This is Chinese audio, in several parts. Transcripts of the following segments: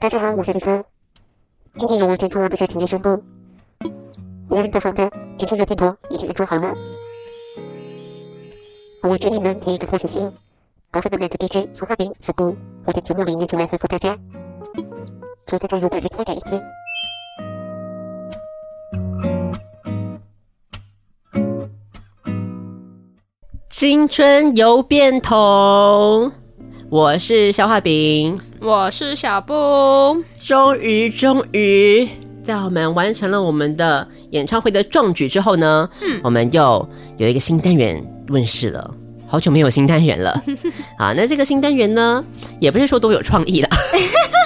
大家好，我是李科。今天由我剪出这些情节宣布，无人的房的剪出的片头已经安装好了。我决定呢，第一个开始先，高声的那个 DJ 说话名宣布，我在节目里念出来回复大家，祝大家有个愉快的一天。青春有变通，我是消化饼，我是小布。终于，终于，在我们完成了我们的演唱会的壮举之后呢，嗯，我们又有一个新单元问世了。好久没有新单元了，好，那这个新单元呢，也不是说多有创意了，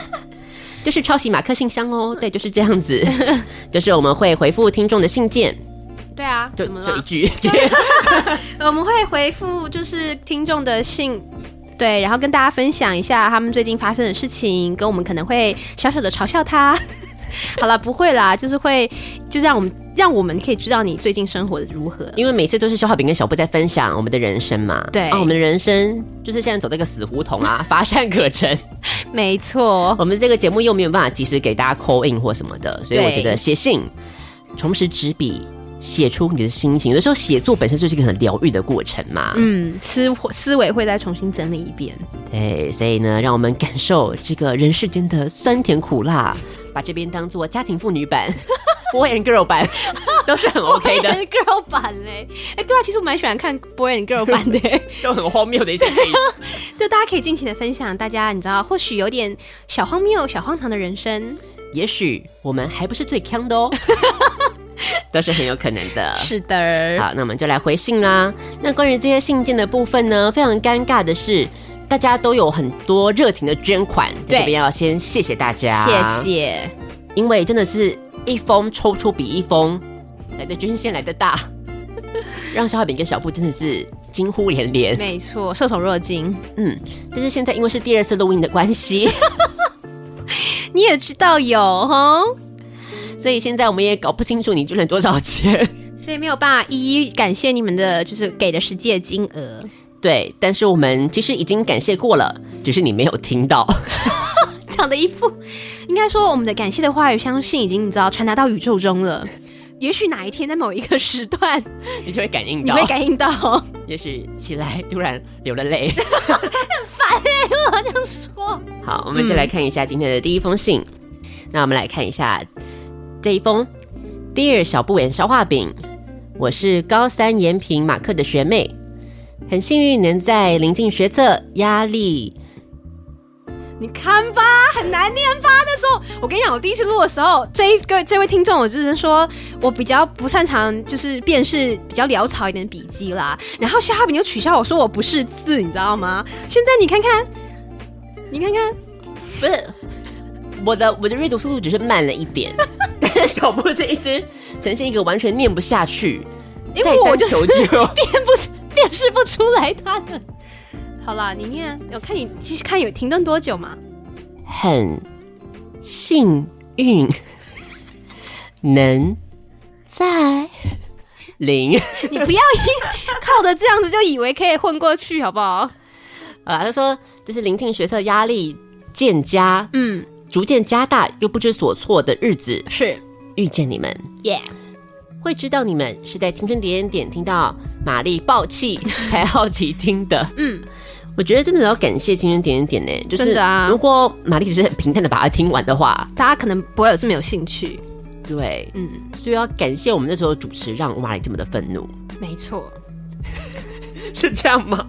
就是抄袭马克信箱哦。对，就是这样子，就是我们会回复听众的信件。对啊，就就一句，我们会回复就是听众的信，对，然后跟大家分享一下他们最近发生的事情，跟我们可能会小小的嘲笑他。好了，不会啦，就是会，就让我们让我们可以知道你最近生活的如何。因为每次都是消化饼跟小布在分享我们的人生嘛，对，啊，我们的人生就是现在走这个死胡同啊，乏善可陈。没错，我们这个节目又没有办法及时给大家 call in 或什么的，所以我觉得写信，重拾纸笔。写出你的心情，有的时候写作本身就是一个很疗愈的过程嘛。嗯，思思维会再重新整理一遍。对，所以呢，让我们感受这个人世间的酸甜苦辣，把这边当做家庭妇女版，Boy and Girl 版 都是很 OK 的。Boy and Girl 版嘞，哎、欸，对啊，其实我蛮喜欢看 Boy and Girl 版的，都很荒谬的一些例子。就大家可以尽情的分享，大家你知道，或许有点小荒谬、小荒唐的人生，也许我们还不是最强的哦。都是很有可能的，是的。好，那我们就来回信啦。那关于这些信件的部分呢，非常尴尬的是，大家都有很多热情的捐款，这边要先谢谢大家，谢谢。因为真的是一封抽出比一封来的捐献来的大，让小海饼跟小布真的是惊呼连连。没错，受宠若惊。嗯，但是现在因为是第二次录音的关系，你也知道有哈。所以现在我们也搞不清楚你捐了多少钱，所以没有办法一一感谢你们的就是给的实际的金额。对，但是我们其实已经感谢过了，只是你没有听到。讲的一副，应该说我们的感谢的话语，相信已经你知道传达到宇宙中了。也许哪一天在某一个时段，你就会感应到，你会感应到。也许起来突然流了泪，很烦哎、欸，我这样说。好，我们就来看一下今天的第一封信。嗯、那我们来看一下。这一封，Dear 小不言消化饼，我是高三延平马克的学妹，很幸运能在临近学测压力，你看吧，很难念吧？那时候我跟你讲，我第一次录的时候，这一个这位听众，我就是说我比较不擅长，就是辨识比较潦草一点的笔记啦。然后消化饼就取笑我说我不识字，你知道吗？现在你看看，你看看，不是我的我的阅读速度只是慢了一点。小布是一直呈现一个完全念不下去，因为我就是 辨不辨识不出来他的。好啦，你念，我看你其实看有停顿多久嘛？很幸运能在零，你不要靠着这样子就以为可以混过去，好不好？啊，他说就是临近学测压力渐加，嗯。逐渐加大又不知所措的日子，是遇见你们，耶，Yeah. 会知道你们是在青春点点点听到玛丽爆气才好奇听的。嗯，我觉得真的要感谢青春点点点呢，就是啊。如果玛丽只是很平淡的把它听完的话，大家可能不会有这么有兴趣。对，嗯，所以要感谢我们那时候的主持，让玛丽这么的愤怒。没错，是这样吗？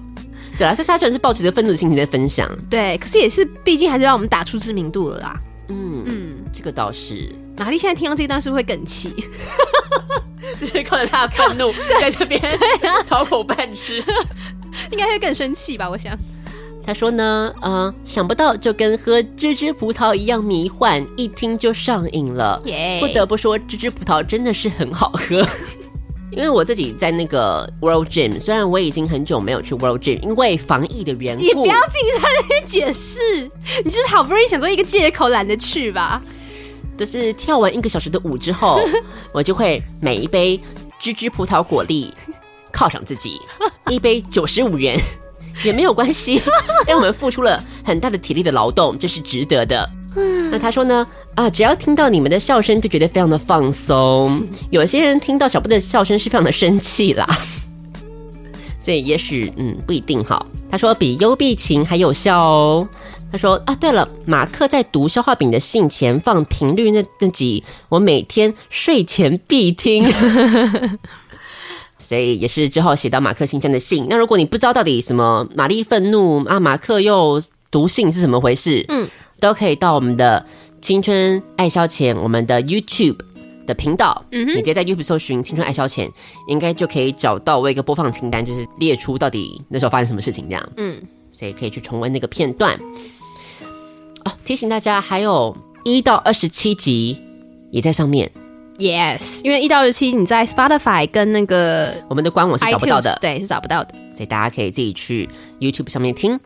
对啊，所以他虽然是抱持着愤怒的心情在分享，对，可是也是，毕竟还是让我们打出知名度了啦。嗯嗯，这个倒是。玛丽现在听到这一段是不是会更气？就是靠着他的愤怒 在这边 讨口饭吃，应该会更生气吧？我想。他说呢，嗯、呃，想不到就跟喝芝芝葡萄一样迷幻，一听就上瘾了。不得不说，芝芝葡萄真的是很好喝。因为我自己在那个 World Gym，虽然我已经很久没有去 World Gym，因为防疫的缘故。你不要自己在那边解释，你就是好不容易想做一个借口，懒得去吧。就是跳完一个小时的舞之后，我就会每一杯芝芝葡萄果粒犒赏自己，一杯九十五元也没有关系，因为我们付出了很大的体力的劳动，这是值得的。那他说呢，啊，只要听到你们的笑声就觉得非常的放松。有些人听到小布的笑声是非常的生气啦，所以也许嗯不一定哈。他说比幽闭情还有效哦。他说啊，对了，马克在读消化饼的信前放频率那那集，我每天睡前必听。所以也是之后写到马克信箱的信。那如果你不知道到底什么玛丽愤怒啊，马克又读信是怎么回事？嗯，都可以到我们的青春爱消遣我们的 YouTube 的频道。嗯哼，你直接在 YouTube 搜寻青春爱消遣，应该就可以找到我一个播放清单，就是列出到底那时候发生什么事情这样。嗯，所以可以去重温那个片段。哦，提醒大家，还有一到二十七集也在上面。Yes，因为一到二十七你在 Spotify 跟那个我们的官网是找不到的，对，是找不到的，所以大家可以自己去 YouTube 上面听。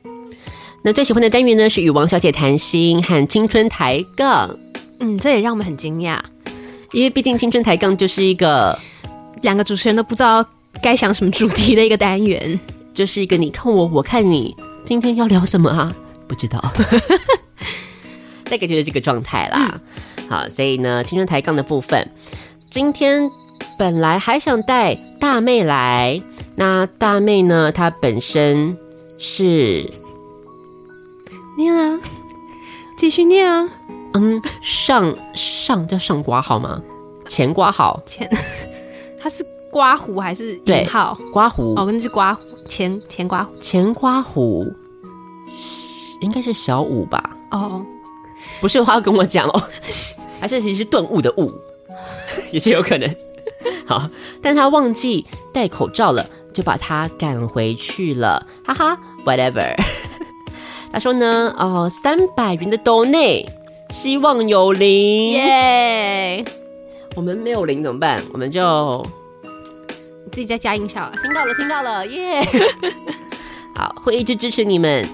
那最喜欢的单元呢，是与王小姐谈心和青春抬杠。嗯，这也让我们很惊讶，因为毕竟青春抬杠就是一个两个主持人都不知道该想什么主题的一个单元，就是一个你看我，我看你，今天要聊什么啊？不知道，大概就是这个状态啦。嗯好，所以呢，青春抬杠的部分，今天本来还想带大妹来，那大妹呢，她本身是念啊，继续念啊，嗯，上上叫上瓜好吗？前瓜好前，他是刮胡还是引号？刮胡哦，跟是刮胡前前刮胡前刮胡，应该是小五吧？哦。不是的话要跟我讲哦，还是其实是顿悟的悟，也是有可能。好，但他忘记戴口罩了，就把他赶回去了。哈哈，whatever。他说呢，哦，三百元的斗内，希望有零耶。我们没有零怎么办？我们就自己再加音效。听到了，听到了，耶、yeah。好，会一直支持你们，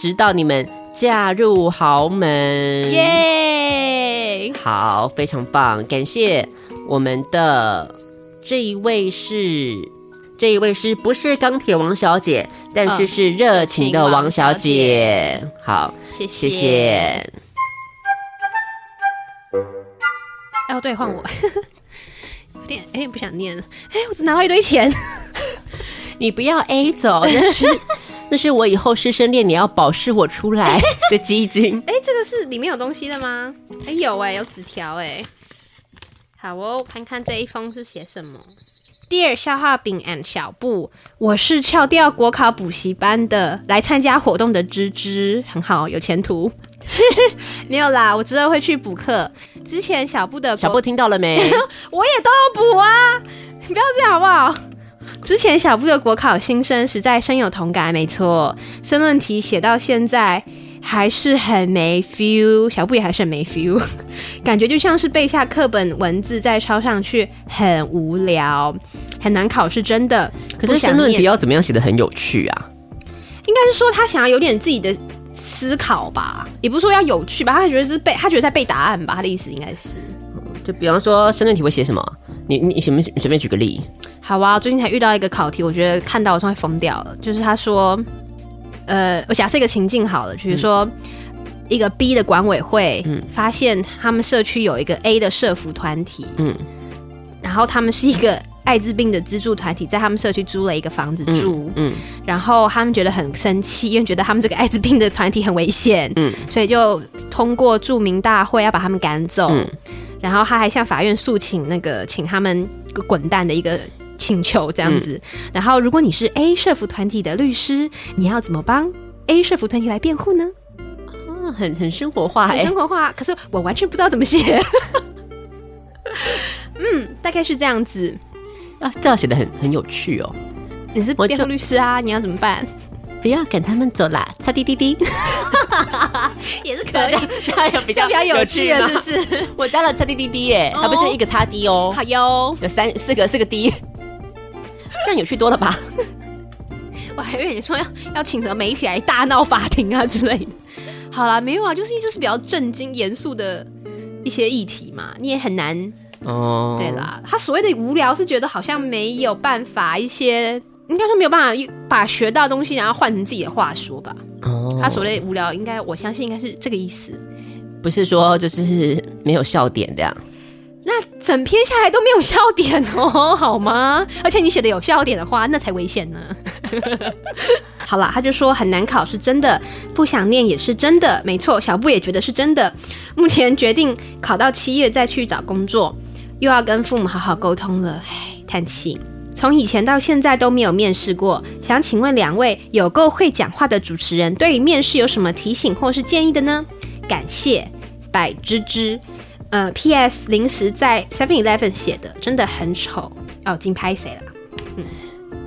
直到你们。嫁入豪门，耶！好，非常棒，感谢我们的这一位是这一位是不是钢铁王小姐？但是是热情的王小姐。哦、好，谢谢。谢谢哦，对，换我，有点有点不想念了。哎，我只拿到一堆钱，你不要 A 走，那是。那是我以后师生恋你要保释我出来的基金。哎、欸，这个是里面有东西的吗？哎、欸，有哎、欸，有纸条哎。好哦，看看这一封是写什么。Dear 消化饼 and 小布，我是翘掉国考补习班的，来参加活动的芝芝，很好，有前途。没有啦，我之后会去补课。之前小布的小布听到了没？我也都有补啊，你不要这样好不好？之前小布的国考新生实在深有同感，没错，申论题写到现在还是很没 feel，小布也还是很没 feel，感觉就像是背下课本文字再抄上去，很无聊，很难考，是真的。可是申论题要怎么样写的很有趣啊？应该是说他想要有点自己的思考吧，也不是说要有趣吧，他觉得是背，他觉得在背答案吧，他的意思应该是。就比方说申论题会写什么？你你随便随便举个例。好啊，最近才遇到一个考题，我觉得看到我都会疯掉了。就是他说，呃，我假设一个情境好了，比如说、嗯、一个 B 的管委会，嗯，发现他们社区有一个 A 的社服团体，嗯，然后他们是一个艾滋病的资助团体，在他们社区租了一个房子住，嗯，嗯。然后他们觉得很生气，因为觉得他们这个艾滋病的团体很危险，嗯，所以就通过著名大会要把他们赶走，嗯，然后他还向法院诉请那个请他们滚蛋的一个。请求这样子，嗯、然后如果你是 A 社服团体的律师，你要怎么帮 A 社服团体来辩护呢？啊，很很生活化，很生活化。可是我完全不知道怎么写。嗯，大概是这样子啊，这样写的很很有趣哦。你是辩护律师啊，你要怎么办？不要赶他们走啦，擦滴滴滴，也是可以，这样有比较比较有趣的，是不是？我加了擦滴滴滴耶，它不是一个擦滴哦，好哟，有三四个四个滴。这样有趣多了吧？我还以为你说要要请什么媒体来大闹法庭啊之类的。好啦，没有啊，就是就是比较震惊严肃的一些议题嘛，你也很难哦。对啦，他所谓的无聊是觉得好像没有办法一些，应该说没有办法把学到的东西然后换成自己的话说吧。哦，他所谓的无聊，应该我相信应该是这个意思。不是说就是没有笑点这样。那整篇下来都没有笑点哦，好吗？而且你写的有笑点的话，那才危险呢。好了，他就说很难考是真的，不想念也是真的，没错，小布也觉得是真的。目前决定考到七月再去找工作，又要跟父母好好沟通了，唉，叹气。从以前到现在都没有面试过，想请问两位有够会讲话的主持人，对于面试有什么提醒或是建议的呢？感谢，百芝芝。呃，P.S. 临时在 Seven Eleven 写的，真的很丑哦，竞拍谁了？嗯，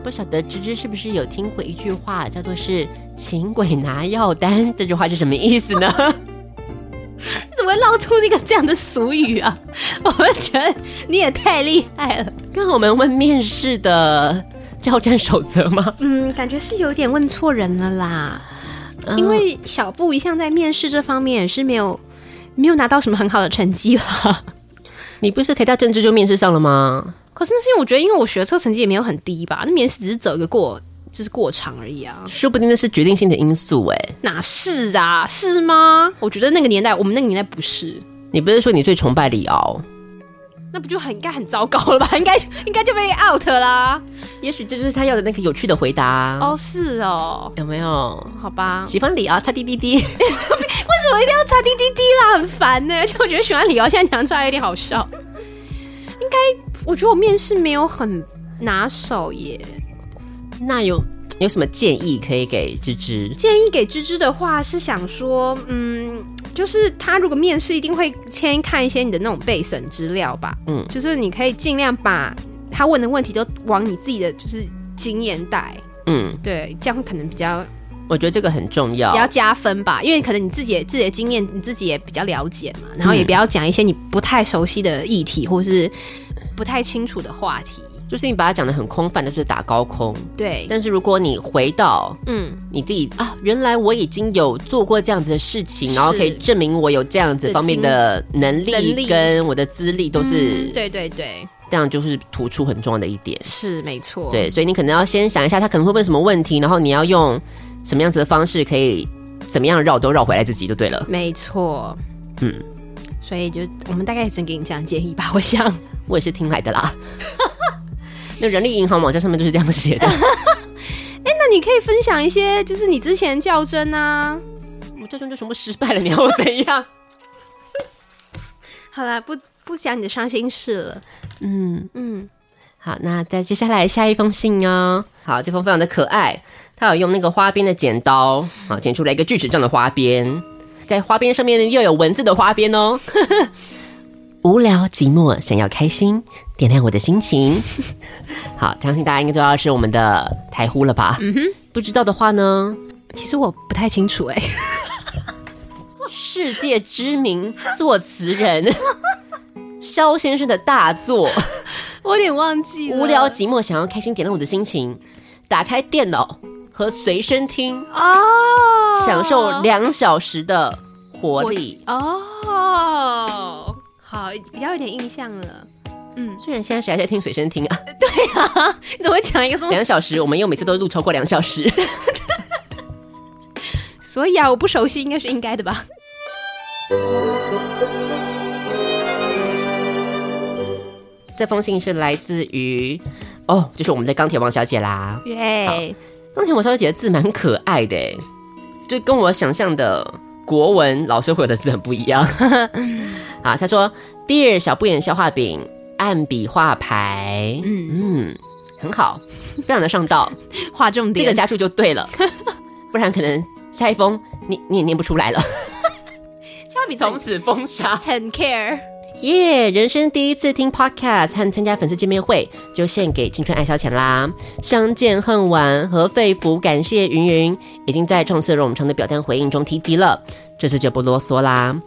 不晓得芝芝是不是有听过一句话，叫做是“请鬼拿药单”？这句话是什么意思呢？怎么会闹出一个这样的俗语啊？我们觉得你也太厉害了，跟我们问面试的交战守则吗？嗯，感觉是有点问错人了啦。嗯、因为小布一向在面试这方面也是没有。没有拿到什么很好的成绩了。你不是台大政治就面试上了吗？可是那是因为我觉得，因为我学测成绩也没有很低吧，那面试只是走一个过，就是过场而已啊。说不定那是决定性的因素哎、欸。哪是啊？是吗？我觉得那个年代，我们那个年代不是。你不是说你最崇拜李敖？那不就很应该很糟糕了吧？应该应该就被 out 啦。也许这就是他要的那个有趣的回答哦。是哦，有没有？好吧，喜欢李敖，擦滴滴滴。为什么一定要擦滴滴滴啦？很烦呢。而且我觉得喜欢李敖，现在讲出来有点好笑。应该，我觉得我面试没有很拿手耶。那有有什么建议可以给芝芝？建议给芝芝的话是想说，嗯。就是他如果面试，一定会先看一些你的那种备审资料吧。嗯，就是你可以尽量把他问的问题都往你自己的就是经验带。嗯，对，这样可能比较，我觉得这个很重要，比较加分吧。因为可能你自己自己的经验，你自己也比较了解嘛。然后也不要讲一些你不太熟悉的议题，或是不太清楚的话题。就是你把它讲的很空泛的，就是打高空。对。但是如果你回到，嗯，你自己啊，原来我已经有做过这样子的事情，然后可以证明我有这样子方面的能力跟我的资历都是，对对对，这样就是突出很重要的一点。是没错。对，所以你可能要先想一下，他可能会问什么问题，然后你要用什么样子的方式，可以怎么样绕都绕回来自己就对了。没错。嗯。所以就我们大概只能给你这样建议吧，我想。我也是听来的啦。那人力银行网站上面就是这样写的。哎、欸，那你可以分享一些，就是你之前较真啊，我较真就全部失败了，你要我怎样？好啦，不不讲你的伤心事了。嗯嗯，好，那再接下来下一封信哦。好，这封非常的可爱，他有用那个花边的剪刀啊，剪出来一个锯齿状的花边，在花边上面又有文字的花边哦。无聊寂寞，想要开心，点亮我的心情。好，相信大家应该知道是我们的台呼了吧？嗯哼，不知道的话呢，其实我不太清楚哎。世界知名作词人肖先生的大作，我有点忘记了。无聊寂寞，想要开心，点亮我的心情。打开电脑和随身听哦，享受两小时的活力哦。好，比较有点印象了。嗯，虽然现在谁还在听随身听啊？对啊，你怎么会讲一个这么两小时？我们又每次都录超过两小时，所以啊，我不熟悉应该是应该的吧。这封信是来自于哦，就是我们的钢铁王小姐啦。耶，钢铁王小姐的字蛮可爱的，就跟我想象的国文老师会有的字很不一样。好，他说：“Dear 小不点消化饼，按笔画牌，嗯。嗯，很好，非常的上道，画重点，这个加注就对了，不然可能下一封你你也念不出来了。消化饼从此封杀，很 care，耶人生第一次听 podcast 和参加粉丝见面会，就献给青春爱消遣啦。相见恨晚和肺腑感谢云云，已经在创次冗长的表单回应中提及了，这次就不啰嗦啦。”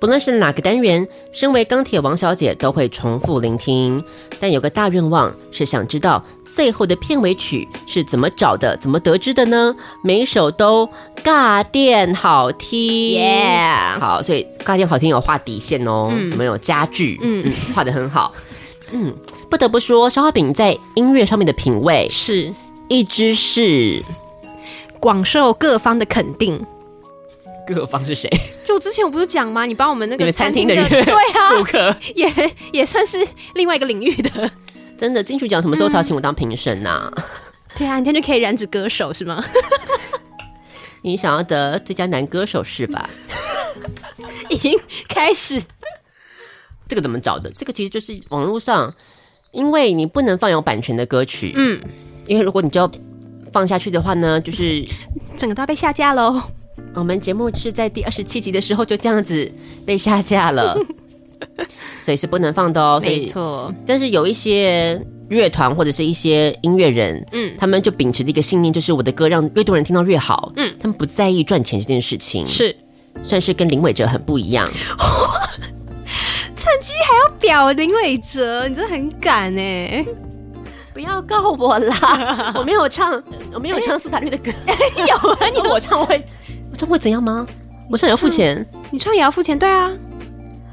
不论是哪个单元，身为钢铁王小姐都会重复聆听，但有个大愿望是想知道最后的片尾曲是怎么找的，怎么得知的呢？每首都尬电好听.好，所以尬电好听有画底线哦，嗯、没有家具，嗯嗯，画的很好，嗯，不得不说，消化饼在音乐上面的品味是一直是广受各方的肯定。各方是谁？就之前我不是讲吗？你帮我们那个餐厅的的对啊，顾客也也算是另外一个领域的。真的金曲奖什么时候才要请我当评审呐？对啊，你现在就可以染指歌手是吗？你想要得最佳男歌手是吧？已经开始。这个怎么找的？这个其实就是网络上，因为你不能放有版权的歌曲，嗯，因为如果你就要放下去的话呢，就是整个都要被下架喽。我们节目是在第二十七集的时候就这样子被下架了，所以是不能放的哦。没错，但是有一些乐团或者是一些音乐人，嗯，他们就秉持的一个信念，就是我的歌让越多人听到越好，嗯，他们不在意赚钱这件事情，是。算是跟林伟哲很不一样。趁机还要表林伟哲，你真的很敢哎！不要告我啦，我没有唱，我没有唱苏打绿的歌，有啊，你我唱会，我唱会怎样吗？我唱也要付钱，你唱也要付钱，对啊，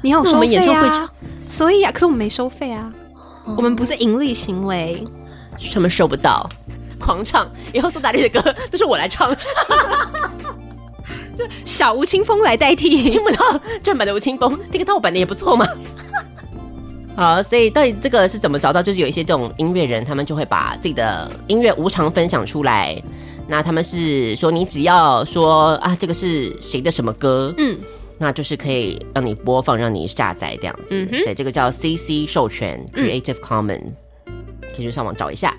你要收费啊，我们演唱会唱，所以啊，可是我们没收费啊，我们不是盈利行为，他们收不到，狂唱，以后苏打绿的歌 都是我来唱。小吴青峰来代替，听不到正版的吴青峰，那个盗版的也不错嘛。好，所以到底这个是怎么找到？就是有一些这种音乐人，他们就会把自己的音乐无偿分享出来。那他们是说，你只要说啊，这个是谁的什么歌，嗯，那就是可以让你播放，让你下载这样子。嗯，对，这个叫 CC 授权 Creative Commons，嗯，可以去上网找一下。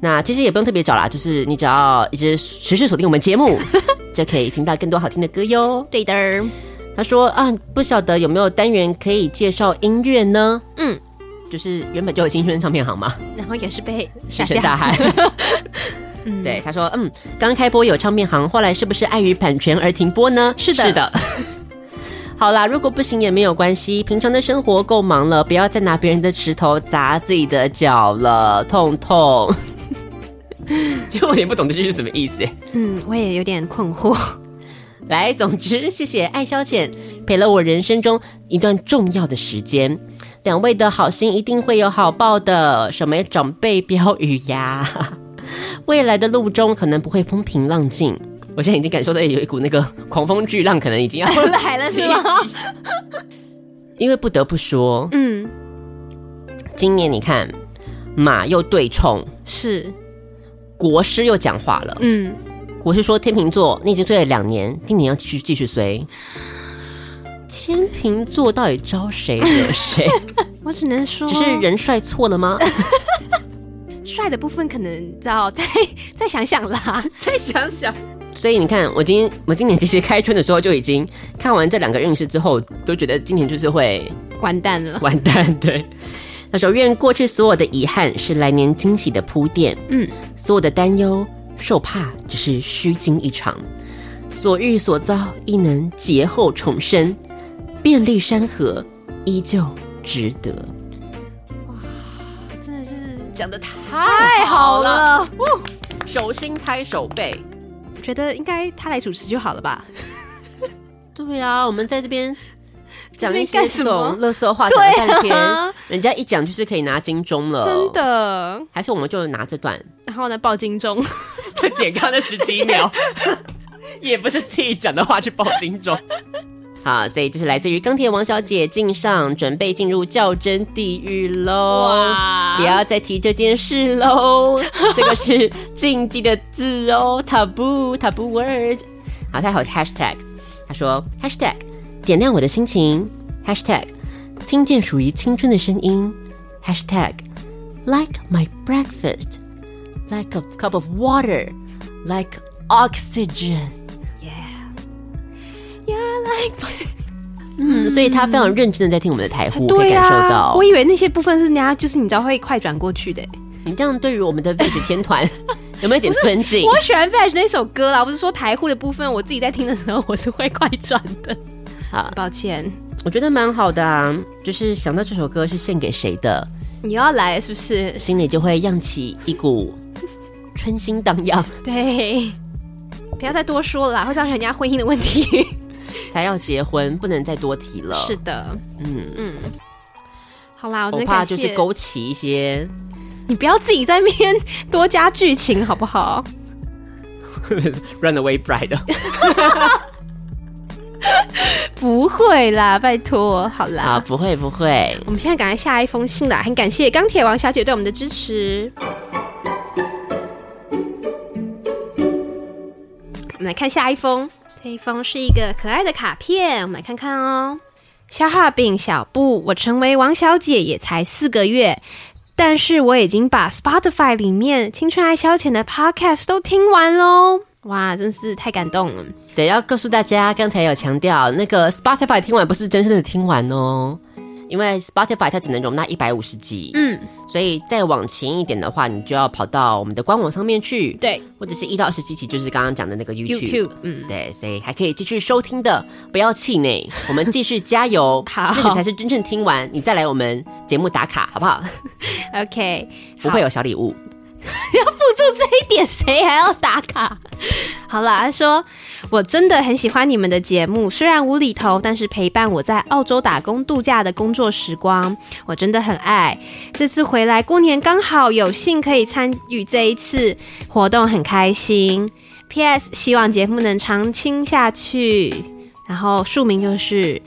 那其实也不用特别找啦，就是你只要一直持续锁定我们节目。就可以听到更多好听的歌哟。对的，他说啊，不晓得有没有单元可以介绍音乐呢？嗯，就是原本就有青春唱片行嘛，然后也是被石沉大海。嗯，对，他说嗯，刚开播有唱片行，后来是不是碍于版权而停播呢？是的，是的。好啦，如果不行也没有关系，平常的生活够忙了，不要再拿别人的石头砸自己的脚了，痛痛。其实我也不懂这句是什么意思。嗯，我也有点困惑。来，总之谢谢爱消遣陪了我人生中一段重要的时间。两位的好心一定会有好报的。什么长辈标语呀？未来的路中可能不会风平浪静。我现在已经感受到有一股那个狂风巨浪，可能已经要 来了，是吗？因为不得不说，嗯，今年你看马又对冲，是。国师又讲话了，嗯，国师说天秤座，你已经衰了两年，今年要继续继续衰。天秤座到底招谁惹谁？我只能说，只是人帅错了吗？帅的部分可能要再 再想想啦，再想想。所以你看，我今我今年其实开春的时候就已经看完这两个运势之后，都觉得今年就是会完蛋了，完蛋，对。他说：“愿过去所有的遗憾是来年惊喜的铺垫，嗯，所有的担忧受怕只是虚惊一场，所遇所遭亦能劫后重生，遍历山河依旧值得。”讲得太好了，手心拍手背，觉得应该他来主持就好了吧？对啊，我们在这边。讲一些这种垃圾话讲了半天，啊、人家一讲就是可以拿金钟了，真的？还是我们就拿这段，然后呢报金钟，就剪刚的十几秒，也不是自己讲的话去报金钟。好，所以这是来自于钢铁王小姐敬上，准备进入较真地狱喽！不要再提这件事喽，这个是禁忌的字哦，taboo taboo word。好，他还有 hashtag，他说 hashtag。点亮我的心情，#hashtag 听见属于青春的声音，#hashtag like my breakfast like a cup of water like 嗯，所以他非常认真的在听我们的台呼，可以感受到。我以为那些部分是人家就是你知道会快转过去的。你这样对于我们的 Veg 天团 有没有一点尊敬？我喜欢 Veg 那首歌啦，不是说台呼的部分，我自己在听的时候我是会快转的。好，抱歉，我觉得蛮好的啊，就是想到这首歌是献给谁的，你要来是不是？心里就会漾起一股春心荡漾。对，不要再多说了啦，会造成人家婚姻的问题。才要结婚，不能再多提了。是的，嗯嗯。好啦，我，我怕就是勾起一些，你不要自己在那边多加剧情好不好？Run away bride。不会啦，拜托，好啦，啊，不会不会。我们现在赶快下一封信啦，很感谢钢铁王小姐对我们的支持。我们来看下一封，这一封是一个可爱的卡片，我们来看看哦。消化饼小布，我成为王小姐也才四个月，但是我已经把 Spotify 里面青春爱消遣的 Podcast 都听完喽。哇，真是太感动了！对，要告诉大家，刚才有强调，那个 Spotify 听完不是真正的听完哦，因为 Spotify 它只能容纳一百五十集，嗯，所以再往前一点的话，你就要跑到我们的官网上面去，对，或者是一到二十七集，就是刚刚讲的那个 YouTube，, YouTube 嗯，对，所以还可以继续收听的，不要气馁，我们继续加油，好，这个才是真正听完，你再来我们节目打卡，好不好？OK，不会有小礼物。要付出这一点，谁还要打卡？好了，他说我真的很喜欢你们的节目，虽然无厘头，但是陪伴我在澳洲打工度假的工作时光，我真的很爱。这次回来过年刚好有幸可以参与这一次活动，很开心。P.S. 希望节目能长青下去。然后署名就是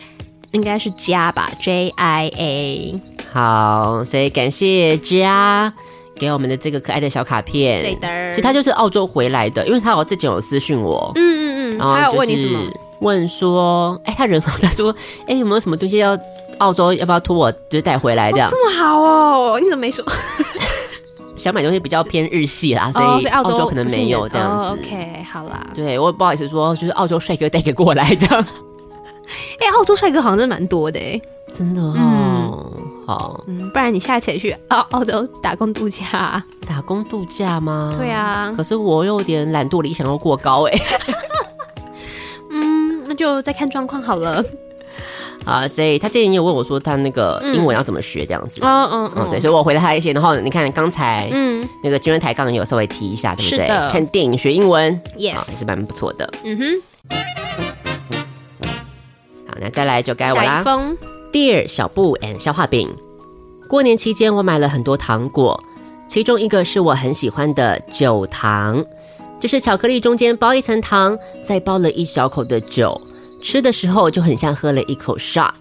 应该是家吧，J.I.A. 好，所以感谢家。给我们的这个可爱的小卡片，对的，其实他就是澳洲回来的，因为他有之前有私讯我，嗯嗯嗯，然后他有问你什么？问说，哎，他人好，他说，哎，有没有什么东西要澳洲要不要托我就带回来这样？这么好哦，你怎么没说？想买东西比较偏日系啦，所以澳洲可能没有这样子。OK，好啦，对我不好意思说，就是澳洲帅哥带个过来这样。哎，澳洲帅哥好像真的蛮多的哎，真的哦。好，嗯，不然你下次也去澳澳洲打工度假？打工度假吗？对啊，可是我有点懒惰，理想又过高哎。嗯，那就再看状况好了。啊，所以他之前也有问我说，他那个英文要怎么学这样子。嗯嗯嗯，对，所以我回了他一些。然后你看刚才，嗯，那个金润台刚刚有稍微提一下，对不对？看电影学英文，yes，也是蛮不错的。嗯哼。好，那再来就该我啦。Dear 小布 and 消化饼，过年期间我买了很多糖果，其中一个是我很喜欢的酒糖，就是巧克力中间包一层糖，再包了一小口的酒，吃的时候就很像喝了一口 shot，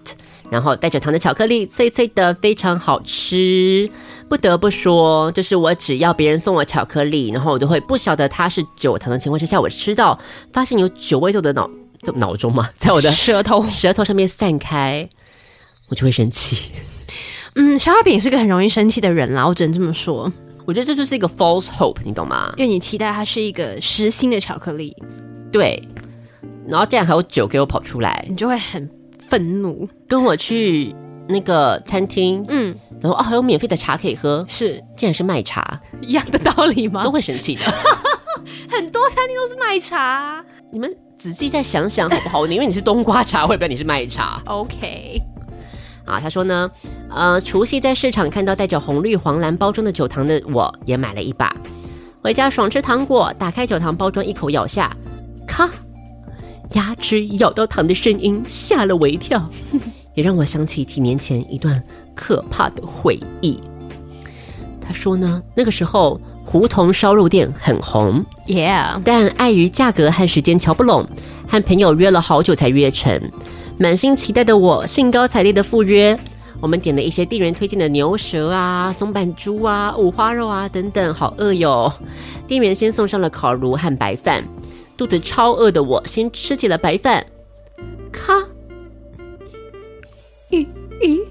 然后带着糖的巧克力脆脆的，非常好吃。不得不说，就是我只要别人送我巧克力，然后我都会不晓得它是酒糖的情况之下，我吃到发现有酒味豆的脑，这脑中嘛，在我的舌头。舌头上面散开。我就会生气，嗯，消化饼也是个很容易生气的人啦，我只能这么说。我觉得这就是一个 false hope，你懂吗？因为你期待它是一个实心的巧克力，对。然后竟然还有酒给我跑出来，你就会很愤怒。跟我去那个餐厅，嗯，然后哦还有免费的茶可以喝，是，竟然是卖茶，一样的道理吗？都会生气的。很多餐厅都是卖茶，你们仔细再想想好不好？因为你是冬瓜茶，会不会你是卖茶？OK。啊，他说呢，呃，除夕在市场看到带着红绿黄蓝包装的酒糖的，我也买了一把，回家爽吃糖果，打开酒糖包装一口咬下，咔，牙齿咬到糖的声音吓了我一跳，也让我想起几年前一段可怕的回忆。他说呢，那个时候胡同烧肉店很红，Yeah，但碍于价格和时间瞧不拢，和朋友约了好久才约成。满心期待的我，兴高采烈的赴约。我们点了一些店员推荐的牛舌啊、松阪猪啊、五花肉啊等等，好饿哟！店员先送上了烤炉和白饭，肚子超饿的我先吃起了白饭。咔！咦咦，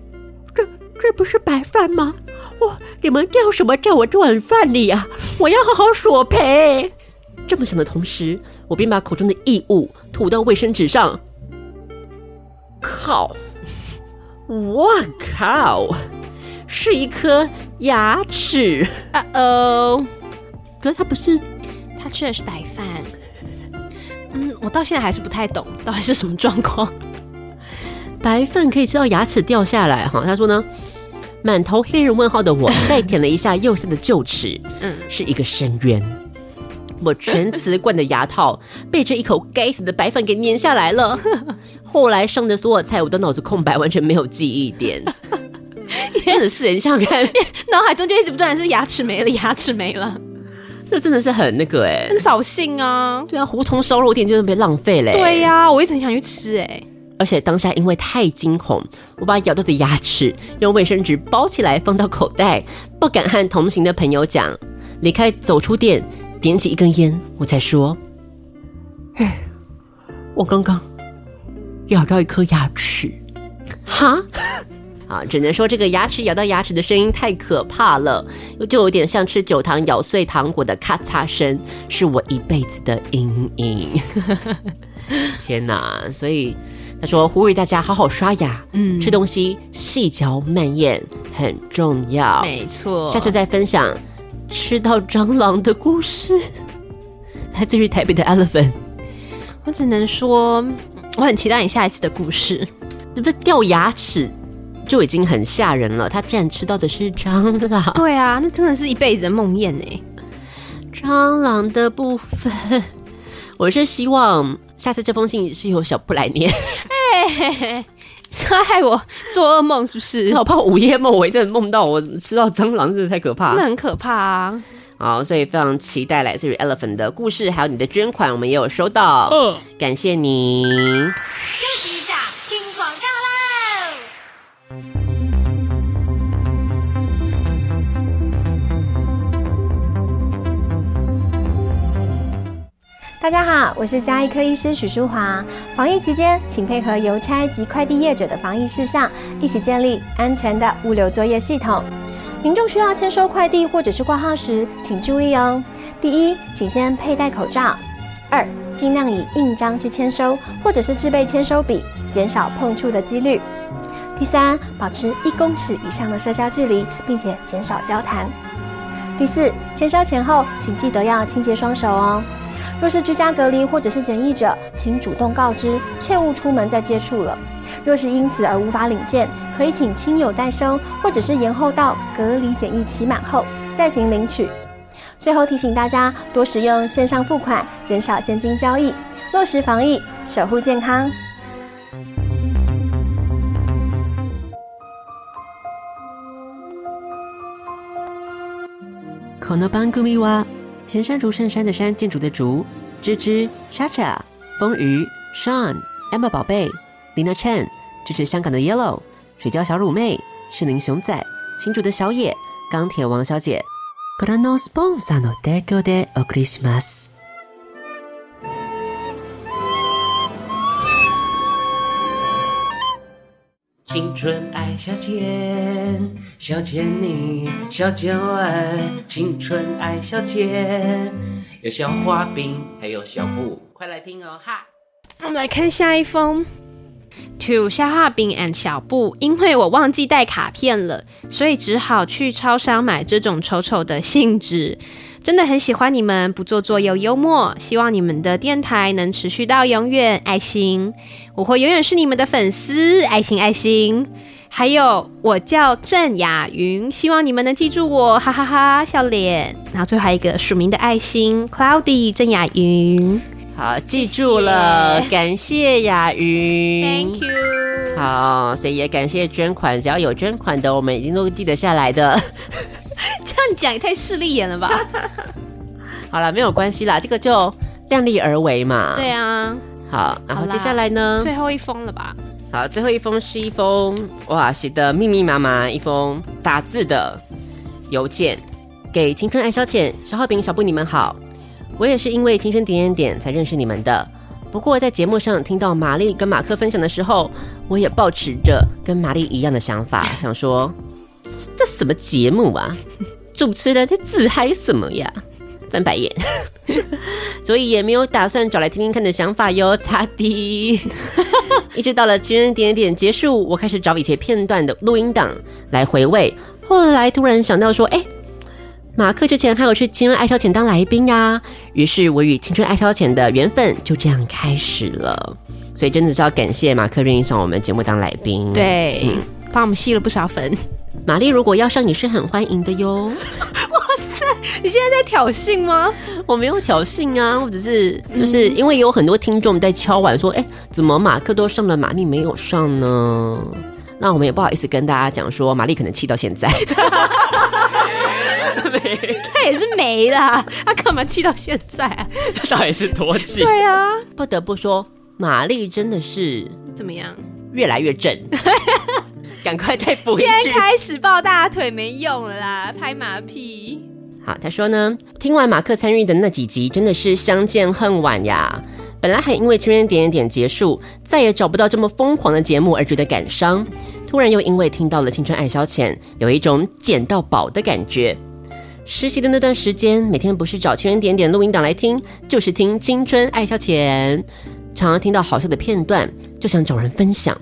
这这不是白饭吗？哇，你们掉什么在我这碗饭里啊？我要好好索赔！这么想的同时，我便把口中的异物吐到卫生纸上。靠！我靠！是一颗牙齿！啊哦！可是他不是，他吃的是白饭。嗯，我到现在还是不太懂，到底是什么状况？白饭可以吃到牙齿掉下来哈？他说呢，满头黑人问号的我，再舔了一下右下的臼齿，嗯，是一个深渊。我全瓷罐的牙套被这一口该死的白饭给粘下来了。后来上的所有菜，我的脑子空白，完全没有记忆点。真的是，你想想看，脑海中就一直不断是牙齿没了，牙齿没了。这真的是很那个哎，很扫兴啊。对啊，胡同烧肉店就是被浪费嘞。对呀、啊，我一直很想去吃哎。而且当下因为太惊恐，我把咬到的牙齿用卫生纸包起来放到口袋，不敢和同行的朋友讲。离开，走出店，点起一根烟，我才说：“哎，我刚刚咬到一颗牙齿。”哈，啊，只能说这个牙齿咬到牙齿的声音太可怕了，就有点像吃酒糖咬碎糖果的咔嚓声，是我一辈子的阴影。天哪！所以。他说：“呼吁大家好好刷牙，嗯，吃东西细嚼慢咽很重要。没错，下次再分享吃到蟑螂的故事。来自于台北的 Elephant，我只能说我很期待你下一次的故事。这不是掉牙齿就已经很吓人了，他竟然吃到的是蟑螂。对啊，那真的是一辈子的梦魇呢。蟑螂的部分，我是希望。”下次这封信是由小布来念，哎、欸，这害我做噩梦是不是？我怕午夜梦，我真的梦到我吃到蟑螂，真的太可怕，真的很可怕啊！好，所以非常期待来自于 Elephant 的故事，还有你的捐款，我们也有收到，嗯，感谢你。休息大家好，我是家医科医师许淑华。防疫期间，请配合邮差及快递业者的防疫事项，一起建立安全的物流作业系统。民众需要签收快递或者是挂号时，请注意哦。第一，请先佩戴口罩；二，尽量以印章去签收，或者是自备签收笔，减少碰触的几率。第三，保持一公尺以上的社交距离，并且减少交谈。第四，签收前后，请记得要清洁双手哦。若是居家隔离或者是检疫者，请主动告知，切勿出门再接触了。若是因此而无法领件，可以请亲友代收，或者是延后到隔离检疫期满后再行领取。最后提醒大家多使用线上付款，减少现金交易，落实防疫，守护健康。この番组は 前山竹衬衫的山，建筑的竹，芝芝、莎莎、风鱼、Sean、Emma 宝贝、Lina Chen，支持香港的 Yellow、水饺小乳妹、士林熊仔、新竹的小野、钢铁王小姐。青春爱消遣，消遣你，小酒儿。青春爱消遣，有小花饼，还有小布，快来听哦哈！我们来看下一封，To 消化饼 and 小布，因为我忘记带卡片了，所以只好去超商买这种丑丑的信纸。真的很喜欢你们，不做作又幽默，希望你们的电台能持续到永远。爱心，我会永远是你们的粉丝。爱心，爱心。还有，我叫郑雅云，希望你们能记住我，哈哈哈，哈，笑脸。然后最后还有一个署名的爱心，Cloudy 郑雅云。好，记住了，谢谢感谢雅云，Thank you。好，所以也感谢捐款，只要有捐款的，我们一定都记得下来的。这样讲也太势利眼了吧？好了，没有关系啦，这个就量力而为嘛。对啊。好，然后接下来呢？最后一封了吧？好，最后一封是一封哇，写的密密麻麻，一封打字的邮件，给青春爱消遣小浩饼小布，你们好。我也是因为青春点点点才认识你们的。不过在节目上听到玛丽跟马克分享的时候，我也抱持着跟玛丽一样的想法，想说。这什么节目啊？主持人在自嗨什么呀？翻白眼，所以也没有打算找来听听看的想法哟。擦滴，一直到了情人点点点结束，我开始找以前片段的录音档来回味。后来突然想到说，哎，马克之前还有去青春爱消遣当来宾呀。于是我与青春爱消遣的缘分就这样开始了。所以真的是要感谢马克愿意上我们节目当来宾，对，嗯，帮我们吸了不少粉。玛丽如果要上你是很欢迎的哟。哇塞，你现在在挑衅吗？我没有挑衅啊，我只是就是因为有很多听众在敲碗说，哎、欸，怎么马克都上了，玛丽没有上呢？那我们也不好意思跟大家讲说，玛丽可能气到现在。他也是没了，他干嘛气到现在啊？他到底是多气。对啊，不得不说。玛丽真的是怎么样？越来越正，赶快再补一句。先开始抱大腿没用了啦，拍马屁。好，他说呢，听完马克参与的那几集，真的是相见恨晚呀。本来还因为圈圈点点点结束，再也找不到这么疯狂的节目而觉得感伤，突然又因为听到了青春爱消遣，有一种捡到宝的感觉。实习的那段时间，每天不是找圈圈点点录音档来听，就是听青春爱消遣，常常听到好笑的片段，就想找人分享。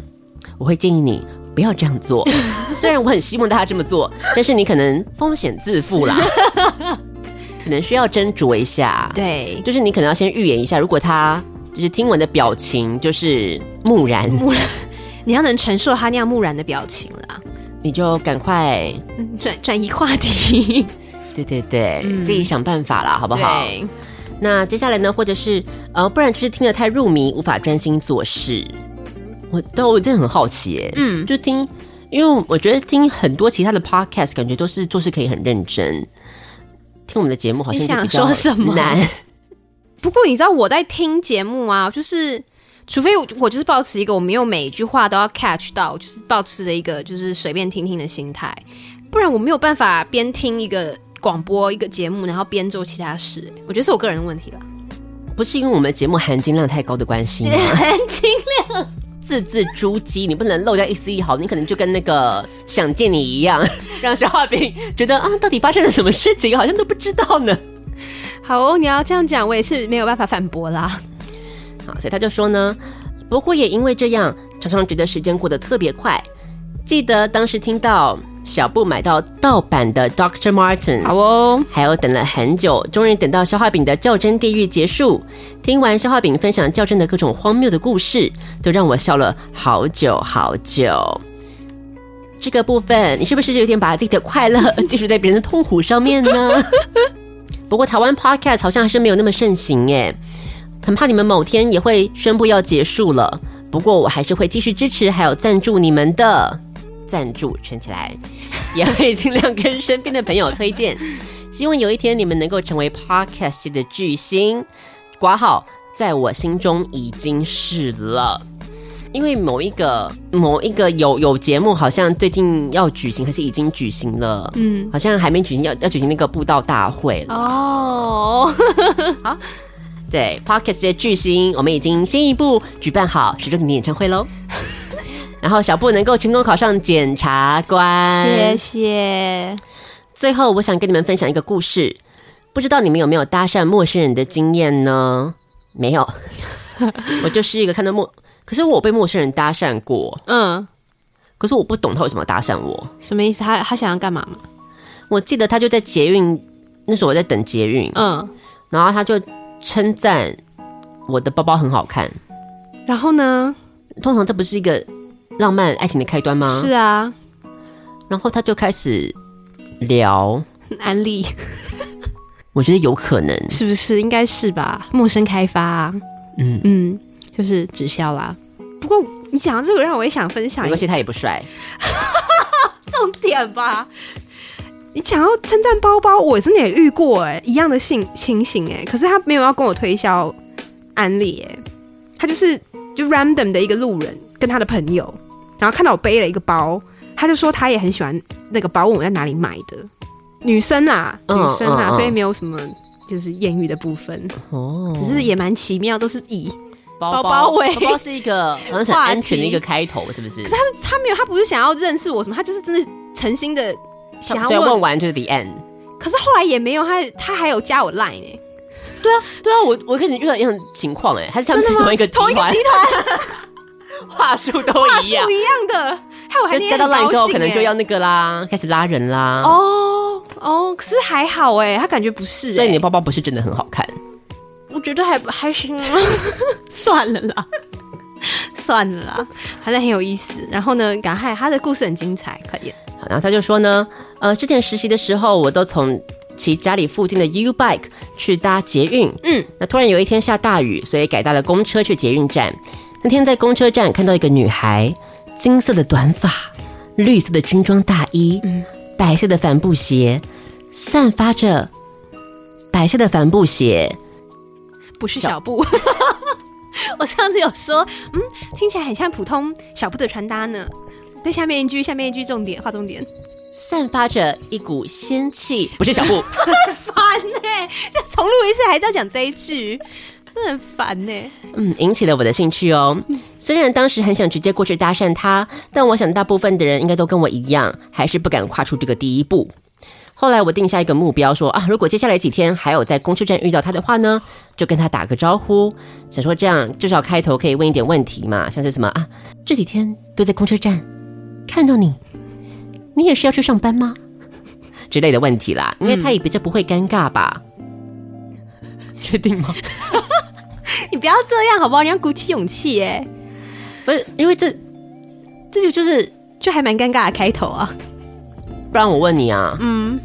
我会建议你不要这样做，虽然我很希望大家这么做，但是你可能风险自负啦。可能需要斟酌一下，对，就是你可能要先预演一下，如果他就是听闻的表情就是木然，木然，你要能承受他那样木然的表情啦，你就赶快转转移话题，对对对，嗯、自己想办法啦，好不好？那接下来呢，或者是呃，不然就是听得太入迷，无法专心做事。我但我真的很好奇，哎，嗯，就听，因为我觉得听很多其他的 podcast，感觉都是做事可以很认真。听我们的节目好像就比较难。说什么？不过你知道我在听节目啊，就是除非我，我就是保持一个我没有每一句话都要 catch 到，就是保持着一个就是随便听听的心态，不然我没有办法边听一个广播一个节目，然后边做其他事。我觉得是我个人的问题了，不是因为我们节目含金量太高的关系吗？含金量。字字珠玑，你不能漏掉一丝一毫，你可能就跟那个想见你一样，让小画饼觉得啊，到底发生了什么事情，好像都不知道呢。好哦，你要这样讲，我也是没有办法反驳啦。好，所以他就说呢，不过也因为这样，常常觉得时间过得特别快。记得当时听到。小布买到盗版的 Doctor Martens，好哦，还有等了很久，终于等到消化饼的较真地狱结束。听完消化饼分享较真的各种荒谬的故事，都让我笑了好久好久。这个部分，你是不是有点把自己的快乐寄宿在别人的痛苦上面呢？不过台湾 Podcast 好像还是没有那么盛行耶，很怕你们某天也会宣布要结束了。不过我还是会继续支持，还有赞助你们的。赞助存起来，也会尽量跟身边的朋友推荐。希望有一天你们能够成为 Podcast 的巨星。挂号在我心中已经是了，因为某一个某一个有有节目好像最近要举行，还是已经举行了？嗯，好像还没举行，要要举行那个布道大会了。哦，好，对 Podcast 的巨星，我们已经先一步举办好十周年的演唱会喽。然后小布能够成功考上检察官，谢谢。最后，我想跟你们分享一个故事，不知道你们有没有搭讪陌生人的经验呢？没有，我就是一个看到陌，可是我被陌生人搭讪过，嗯，可是我不懂他为什么搭讪我，什么意思？他他想要干嘛吗？我记得他就在捷运，那时候我在等捷运，嗯，然后他就称赞我的包包很好看，然后呢？通常这不是一个。浪漫爱情的开端吗？是啊，然后他就开始聊安利，我觉得有可能，是不是？应该是吧。陌生开发啊，嗯嗯，就是直销啦。不过你讲到这个，让我也想分享一个，而且他也不帅，重点吧。你讲到称赞包包，我真的也遇过哎，一样的性情形哎，可是他没有要跟我推销安利哎，他就是就 random 的一个路人跟他的朋友。然后看到我背了一个包，他就说他也很喜欢那个包，问我在哪里买的。女生啊，女生啦，所以没有什么就是艳遇的部分哦，只是也蛮奇妙，都是以包包为包包是一个 很很安全的一个开头，是不是？可是他是他没有，他不是想要认识我什么，他就是真的诚心的想要问。问完就是 the end。可是后来也没有，他他还有加我 line 呢。对啊，对啊，我我跟你遇到一样情况哎，还是他们是同一个同一个集团。话术都一样，一样的，害我还加到 line 之后，可能就要那个啦，开始拉人啦。哦哦，可是还好哎，他感觉不是，所以你的包包不是真的很好看。我觉得还还行啊，算了啦，算了啦，反正很有意思。然后呢，赶快他的故事很精彩，快点。好，然后他就说呢，呃，之前实习的时候，我都从骑家里附近的 U Bike 去搭捷运。嗯，那突然有一天下大雨，所以改搭了公车去捷运站。那天在公车站看到一个女孩，金色的短发，绿色的军装大衣，嗯，白色的帆布鞋，散发着白色的帆布鞋，不是小布，我上次有说，嗯，听起来很像普通小布的穿搭呢。对，下面一句，下面一句重点，画重点，散发着一股仙气，不是小布，很烦呢、欸。重录一次，还是要讲这一句，真的很烦呢、欸。嗯，引起了我的兴趣哦。虽然当时很想直接过去搭讪他，但我想大部分的人应该都跟我一样，还是不敢跨出这个第一步。后来我定下一个目标，说啊，如果接下来几天还有在公车站遇到他的话呢，就跟他打个招呼，想说这样至少开头可以问一点问题嘛，像是什么啊，这几天都在公车站看到你，你也是要去上班吗？之类的问题啦，因为他也比较不会尴尬吧？确定吗？你不要这样好不好？你要鼓起勇气耶，不是因为这这就就是就还蛮尴尬的开头啊，不然我问你啊，嗯。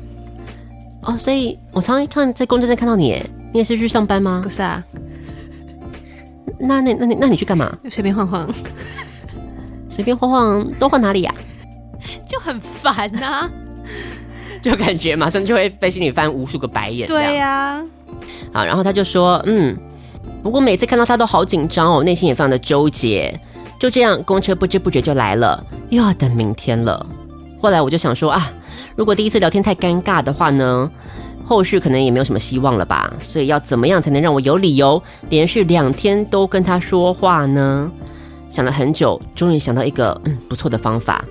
哦，所以我常常看在公车站看到你，你也是去上班吗？不是啊，那那那你那你去干嘛？随便晃晃，随便晃晃都晃哪里呀？就很烦呐，就感觉马上就会被心里翻无数个白眼。对呀，好，然后他就说，嗯，不过每次看到他都好紧张哦，内心也非常的纠结。就这样，公车不知不觉就来了，又要等明天了。后来我就想说啊。如果第一次聊天太尴尬的话呢，后续可能也没有什么希望了吧？所以要怎么样才能让我有理由连续两天都跟他说话呢？想了很久，终于想到一个嗯不错的方法，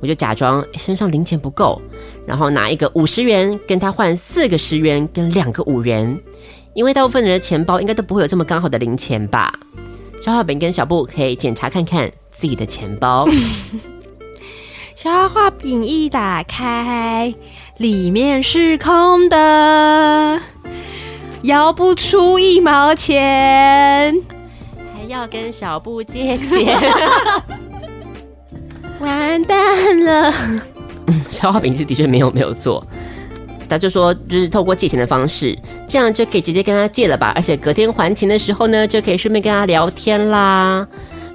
我就假装身上零钱不够，然后拿一个五十元跟他换四个十元跟两个五元，因为大部分人的钱包应该都不会有这么刚好的零钱吧？消化饼跟小布可以检查看看自己的钱包。消化饼一打开，里面是空的，摇不出一毛钱，还要跟小布借钱，完蛋了。嗯，消化饼是的确没有没有错，他就说就是透过借钱的方式，这样就可以直接跟他借了吧，而且隔天还钱的时候呢，就可以顺便跟他聊天啦。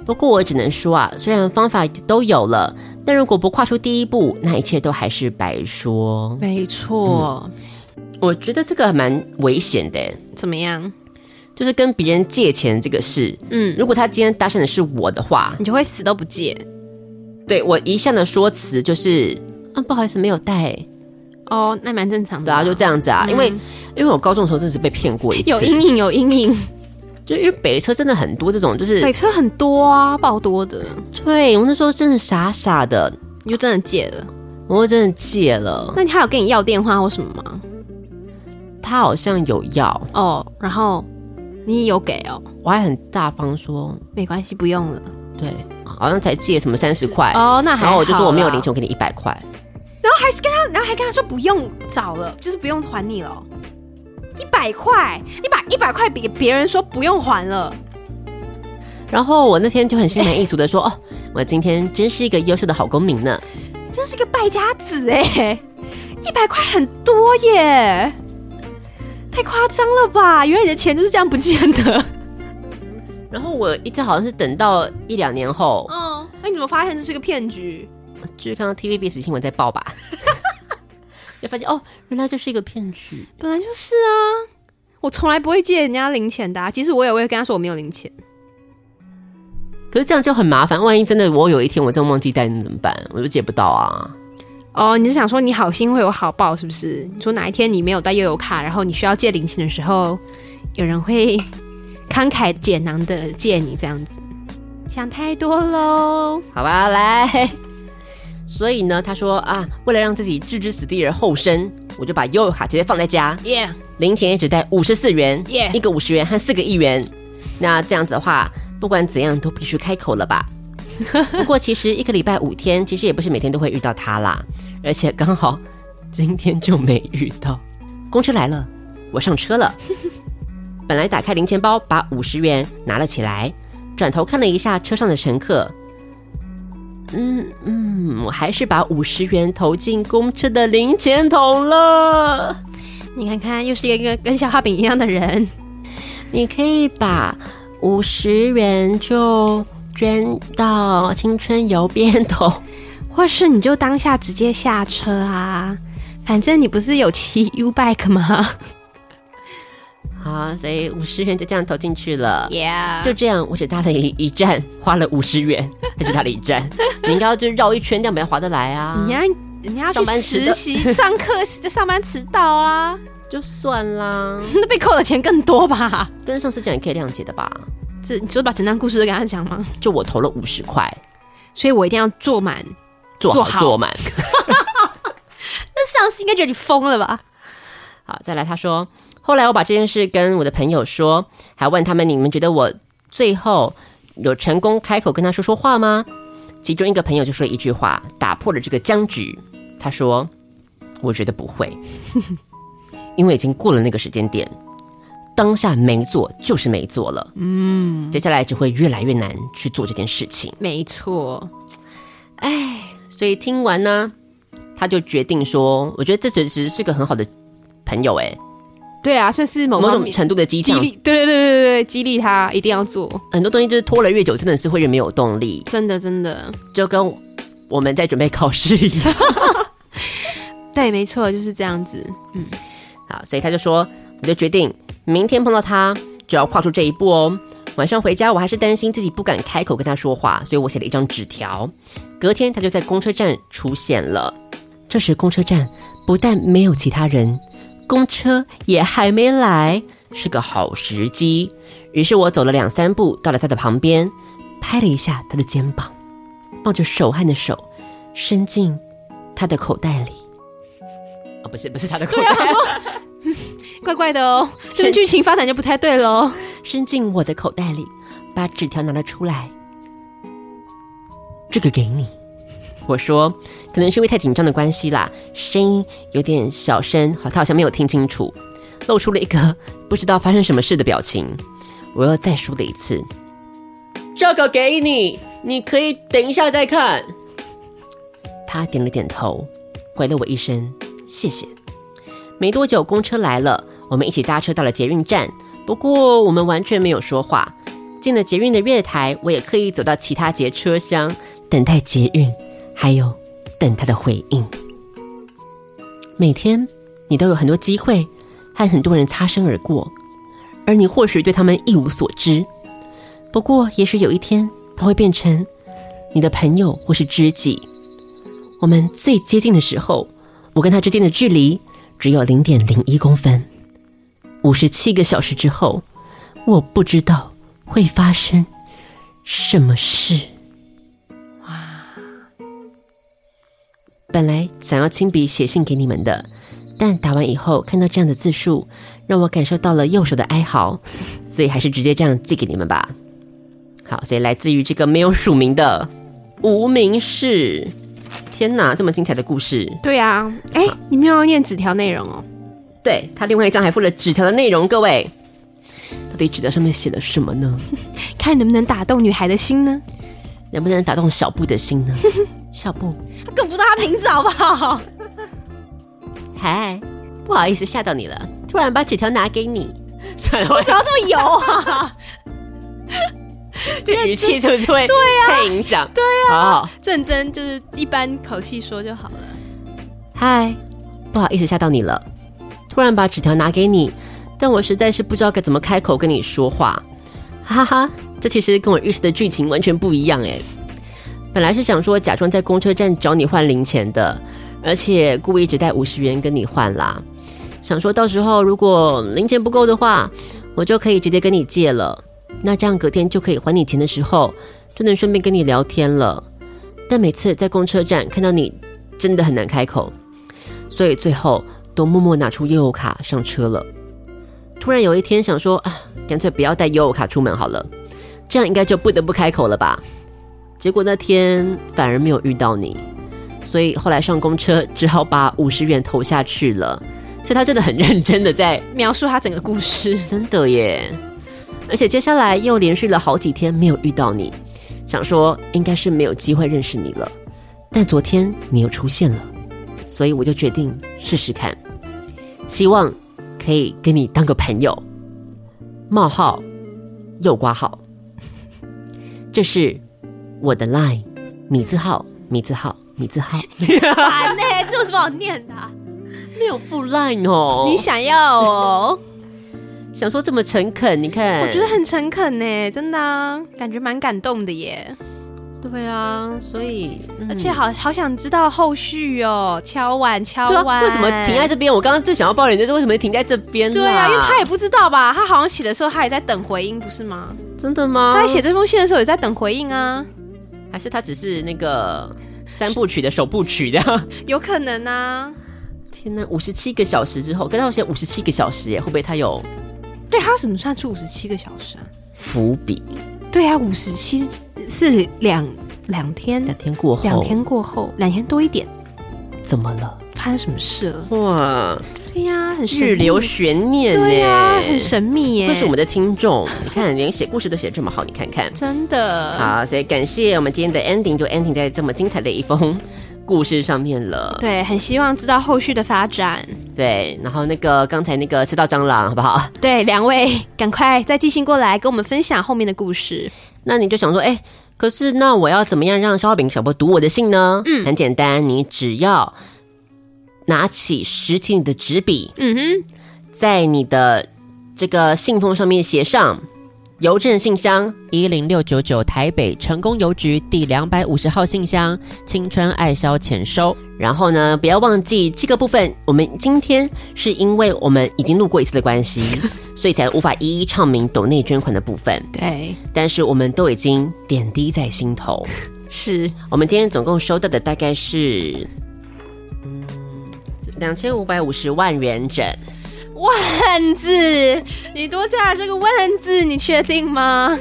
不过我只能说啊，虽然方法都有了。但如果不跨出第一步，那一切都还是白说。没错，嗯，我觉得这个蛮危险的。怎么样？就是跟别人借钱这个事，嗯，如果他今天搭讪的是我的话，你就会死都不借。对，我一向的说辞就是啊，不好意思，没有带。哦，那蛮正常的啊。对啊，就这样子啊，嗯，因为因为我高中的时候真的是被骗过一次，有阴影，有阴影。就因为北车真的很多这种，就是北车很多啊，爆多的。对，我那时候真的傻傻的，你就真的借了，我就真的借了。那他有跟你要电话或什么吗？他好像有要哦，然后你有给哦，我还很大方说没关系，不用了。对，好像才借什么三十块哦，那还好。然后我就说我没有零钱，我给你一百块。然后还是跟他，然后还跟他说不用找了，就是不用还你了。一百块，你把一百块给别人说不用还了，然后我那天就很心满意足的说：“欸、哦，我今天真是一个优秀的好公民呢，真是个败家子哎！一百块很多耶，太夸张了吧？原来你的钱就是这样不见的。”然后我一直好像是等到一两年后，嗯，哎你怎么发现这是个骗局？就是看到 TVBS 新闻在报吧。就发现哦，原来就是一个骗局。本来就是啊，我从来不会借人家零钱的啊。其实我也会跟他说我没有零钱。可是这样就很麻烦，万一真的我有一天我真的忘记带，你怎么办？我就借不到啊。哦，你是想说你好心会有好报是不是？你说哪一天你没有带悠游卡，然后你需要借零钱的时候，有人会慷慨解囊的借你这样子？想太多喽。好吧，来。所以呢，他说啊，为了让自己置之死地而后生，我就把悠游卡直接放在家，Yeah. 零钱也只带五十四元，Yeah. 一个五十元和四个一元。那这样子的话，不管怎样都必须开口了吧？不过其实一个礼拜五天，其实也不是每天都会遇到他啦，而且刚好今天就没遇到。公车来了，我上车了。本来打开零钱包，把五十元拿了起来，转头看了一下车上的乘客。嗯嗯，我还是把五十元投进公车的零钱桶了。你看看，又是一个跟消化饼一样的人。你可以把五十元就捐到青春邮便桶，或是你就当下直接下车啊。反正你不是有骑 U bike 吗？好，所以五十元就这样投进去了。Yeah，就这样，我只搭了一一站，花了五十元，还只搭了一站。你应该要就绕一圈，这样比较划得来啊。你要人家要去实习、上课，上班迟到啦，就算啦。那被扣的钱更多吧？跟上司讲也可以谅解的吧？这你说把整段故事都跟他讲吗？就我投了五十块，所以我一定要做满，做好做满。那上司应该觉得你疯了吧？好，再来，他说。后来我把这件事跟我的朋友说，还问他们：你们觉得我最后有成功开口跟他说说话吗？其中一个朋友就说了一句话，打破了这个僵局。他说：“我觉得不会，因为已经过了那个时间点，当下没做就是没做了。嗯，接下来只会越来越难去做这件事情。没错，哎，所以听完呢，他就决定说：我觉得这只是一个很好的朋友，哎。”对啊，算是某，某种程度的激励。对对对对对，激励他一定要做。很多东西就是拖了越久，真的是会越没有动力。真的真的，就跟我们在准备考试一样。对，没错，就是这样子。嗯，好，所以他就说，我就决定明天碰到他就要跨出这一步哦。晚上回家，我还是担心自己不敢开口跟他说话，所以我写了一张纸条。隔天他就在公车站出现了。这时公车站不但没有其他人。公车也还没来，是个好时机。于是我走了两三步，到了他的旁边，拍了一下他的肩膀，抱着手汗的手伸进他的口袋里。哦，不是，不是他的口袋，啊、怪怪的哦。这个剧情发展就不太对喽。伸进我的口袋里，把纸条拿了出来，这个给你。我说，可能是因为太紧张的关系啦，声音有点小声，好，他好像没有听清楚，露出了一个不知道发生什么事的表情。我又再说了一次，这个给你，你可以等一下再看。他点了点头，回了我一声谢谢。没多久，公车来了，我们一起搭车到了捷运站。不过我们完全没有说话。进了捷运的月台，我也刻意走到其他节车厢，等待捷运。还有，等他的回应。每天你都有很多机会和很多人擦身而过，而你或许对他们一无所知。不过，也许有一天他会变成你的朋友或是知己。我们最接近的时候，我跟他之间的距离只有零点零一公分。五十七个小时之后，我不知道会发生什么事。本来想要亲笔写信给你们的，但打完以后看到这样的字数，让我感受到了右手的哀嚎，所以还是直接这样寄给你们吧。好，所以来自于这个没有署名的无名氏。天哪，这么精彩的故事！对啊，哎，你没有要念纸条内容哦？对，他另外一张还附了纸条的内容，各位，到底纸条上面写了什么呢？看能不能打动女孩的心呢？能不能打动小布的心呢？小布，他更不知道他名字好不好？嗨，不好意思吓到你了，突然把纸条拿给你，算了，为什么要这么油啊？这语气是不是会对呀？太影响？对呀，好好，认真就是一般口气说就好了。嗨，不好意思吓到你了，突然把纸条拿给你，但我实在是不知道该怎么开口跟你说话，哈哈哈。这其实跟我预设的剧情完全不一样哎！本来是想说假装在公车站找你换零钱的，而且故意只带五十元跟你换啦。想说到时候如果零钱不够的话，我就可以直接跟你借了。那这样隔天就可以还你钱的时候，就能顺便跟你聊天了。但每次在公车站看到你，真的很难开口，所以最后都默默拿出悠游卡上车了。突然有一天想说啊，干脆不要带悠游卡出门好了。这样应该就不得不开口了吧？结果那天反而没有遇到你，所以后来上公车只好把五十元投下去了。所以他真的很认真的在描述他整个故事，真的耶！而且接下来又连续了好几天没有遇到你，想说应该是没有机会认识你了。但昨天你又出现了，所以我就决定试试看，希望可以跟你当个朋友。冒号又挂号。这是我的 line，米字号，米字号，米字号。烦呢，这有什么好念的？没有附 line 哦。你想要哦？想说这么诚恳，你看，我觉得很诚恳呢，真的啊，感觉蛮感动的耶。对啊，所以、嗯、而且好好想知道后续哦，敲碗敲碗、啊，为什么停在这边？我刚刚最想要抱怨就是为什么停在这边？对啊，因为他也不知道吧，他好像写的时候他也在等回应，不是吗？真的吗？他在写这封信的时候也在等回应啊，还是他只是那个三部曲的首部曲的？有可能啊！天哪，五十七个小时之后，跟他写五十七个小时耶，会不会他有？对，他怎么算出五十七个小时啊？伏笔。对啊，五十七是两两天，两天过后，两天过后，两天多一点，怎么了？发生什么事了？哇，对呀、啊，很神秘，日留悬念，对呀、啊，很神秘耶。这是我们的听众，你看，连写故事都写这么好，你看看，真的。好，所以感谢我们今天的 ending，就 ending 在这么精彩的一封故事上面了。对，很希望知道后续的发展。对，然后那个刚才那个吃到蟑螂，好不好？对，两位赶快再寄信过来，跟我们分享后面的故事。那你就想说，哎，可是那我要怎么样让消化饼小波读我的信呢？嗯，很简单，你只要拿起拾起你的纸笔，嗯哼，在你的这个信封上面写上。邮政信箱一零六九九台北成功邮局第两百五十号信箱，青春爱消遣收。然后呢，不要忘记这个部分。我们今天是因为我们已经录过一次的关系，所以才无法一一唱名抖内捐款的部分。对，但是我们都已经点滴在心头。是我们今天总共收到的大概是嗯两千五百五十万元整。万字，你多加了这个万字，你确定吗？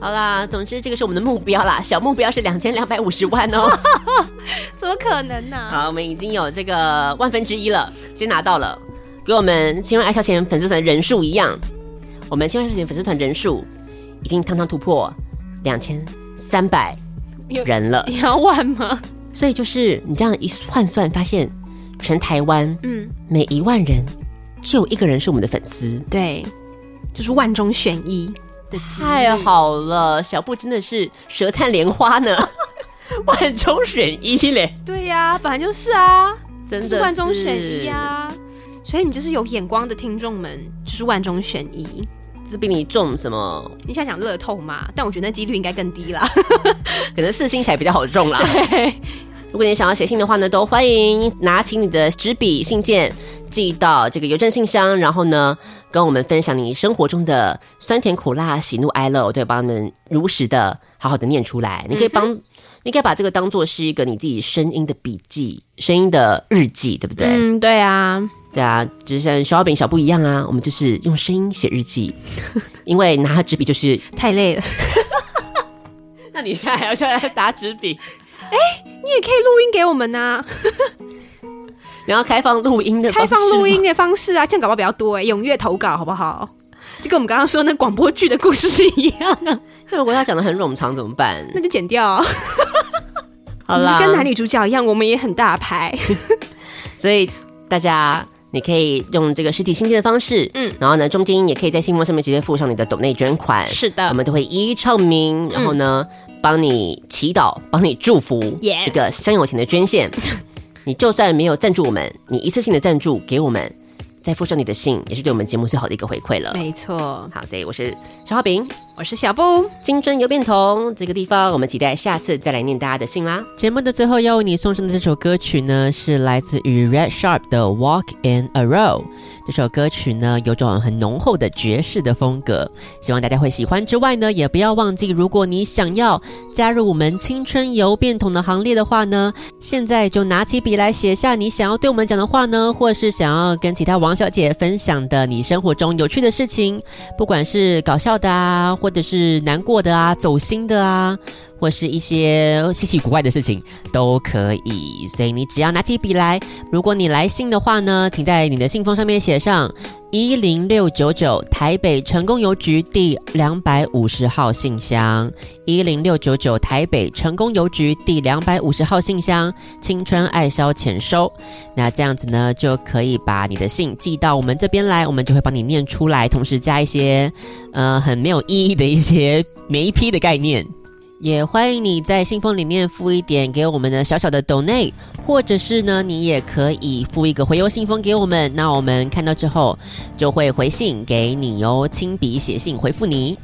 好啦，总之这个是我们的目标啦，小目标是两千两百五十万哦。怎么可能呢、啊？好，我们已经有这个万分之一了，先拿到了，跟我们千万爱消遣粉丝团人数一样，我们千万爱消遣粉丝团人数已经堂堂突破两千三百人了。你要万吗？所以就是你这样一换算，发现。全台湾，嗯，每一万人就有一个人是我们的粉丝，对，就是万中选一的，太好了，小布真的是舌灿莲花呢，万中选一嘞，对呀、啊，本来就是啊，真的是，是万中选一啊，所以你就是有眼光的听众们，就是万中选一，这比你中什么？你想讲乐透嘛？但我觉得那几率应该更低啦，可能四星才比较好中啦。对。如果你想要写信的话呢，都欢迎拿起你的纸笔信件寄到这个邮政信箱，然后呢，跟我们分享你生活中的酸甜苦辣、喜怒哀乐，我都会帮你们如实的、好好的念出来。你可以帮，嗯、你可以把这个当做是一个你自己声音的笔记、声音的日记，对不对？嗯，对啊，对啊，就是像小饼小不一样啊，我们就是用声音写日记，因为拿纸笔就是太累了。那你现在还要再来打纸笔？哎，你也可以录音给我们呐、啊！然后开放录音的开放录音的方式啊，这样搞不好比较多哎，踊跃投稿好不好？就跟我们刚刚说那广播剧的故事一样啊。如果他讲的很冗长怎么办？那就剪掉、啊。好啦，跟男女主角一样，我们也很大牌。所以大家你可以用这个实体信件的方式，嗯，然后呢，中间也可以在信封上面直接附上你的抖内捐款。是的，我们都会一一唱名，然后呢。嗯帮你祈祷，帮你祝福，一个香油钱的捐献。你就算没有赞助我们，你一次性的赞助给我们，再附上你的信，也是对我们节目最好的一个回馈了。没错。好，所以我是小花饼，我是小布，青春邮变通这个地方，我们期待下次再来念大家的信啦。节目的最后要为你送上的这首歌曲呢，是来自于 Red Sharp 的《Walk in a Row》。这首歌曲呢，有种很浓厚的爵士的风格，希望大家会喜欢。之外呢，也不要忘记，如果你想要加入我们青春邮变通的行列的话呢，现在就拿起笔来写下你想要对我们讲的话呢，或是想要跟其他王小姐分享的你生活中有趣的事情，不管是搞笑的啊，或者是难过的啊，走心的啊。或是一些稀奇古怪的事情都可以，所以你只要拿起笔来。如果你来信的话呢，请在你的信封上面写上一零六九九台北成功邮局第两百五十号信箱，一零六九九台北成功邮局第两百五十号信箱，青春爱消遣收。那这样子呢，就可以把你的信寄到我们这边来，我们就会帮你念出来，同时加一些呃很没有意义的一些没批的概念。也欢迎你在信封里面附一点给我们的小小的 donate，或者是呢，你也可以附一个回邮信封给我们，那我们看到之后就会回信给你哟，亲笔写信回复你。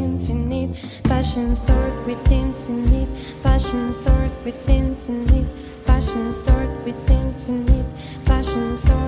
infinite. Passion stored with infinite. Passion stored with infinite. Passion stored with infinite. Passion stored